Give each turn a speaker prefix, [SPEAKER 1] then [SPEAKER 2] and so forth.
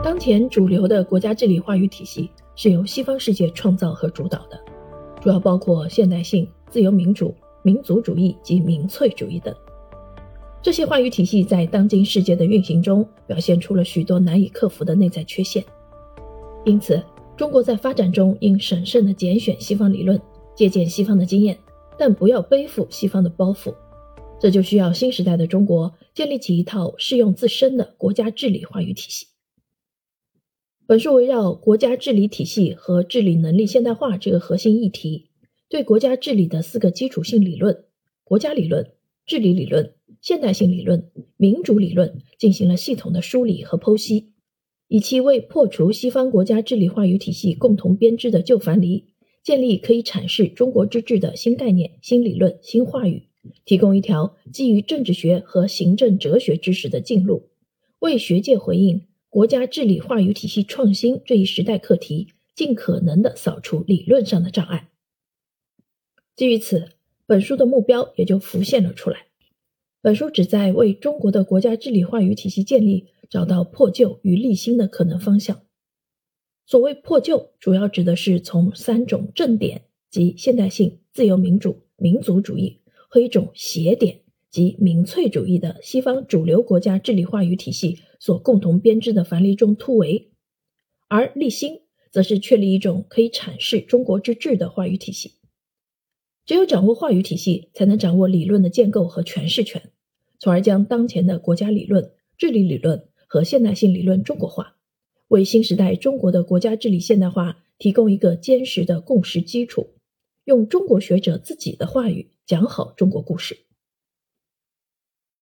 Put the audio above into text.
[SPEAKER 1] 当前主流的国家治理话语体系是由西方世界创造和主导的，主要包括现代性、自由民主、民族主义及民粹主义等。这些话语体系在当今世界的运行中，表现出了许多难以克服的内在缺陷。因此，中国在发展中应审慎地拣选西方理论，借鉴西方的经验，但不要背负西方的包袱。这就需要新时代的中国建立起一套适用自身的国家治理话语体系。本书围绕国家治理体系和治理能力现代化这个核心议题，对国家治理的四个基础性理论——国家理论、治理理论、现代性理论、民主理论——进行了系统的梳理和剖析，以期为破除西方国家治理话语体系共同编织的旧樊篱，建立可以阐释中国之治的新概念、新理论、新话语。提供一条基于政治学和行政哲学知识的进路，为学界回应国家治理话语体系创新这一时代课题，尽可能的扫除理论上的障碍。基于此，本书的目标也就浮现了出来。本书旨在为中国的国家治理话语体系建立找到破旧与立新的可能方向。所谓破旧，主要指的是从三种正点即现代性、自由民主、民族主义。和一种邪点及民粹主义的西方主流国家治理话语体系所共同编织的樊篱中突围，而立新则是确立一种可以阐释中国之治的话语体系。只有掌握话语体系，才能掌握理论的建构和诠释权，从而将当前的国家理论、治理理论和现代性理论中国化，为新时代中国的国家治理现代化提供一个坚实的共识基础。用中国学者自己的话语。讲好中国故事。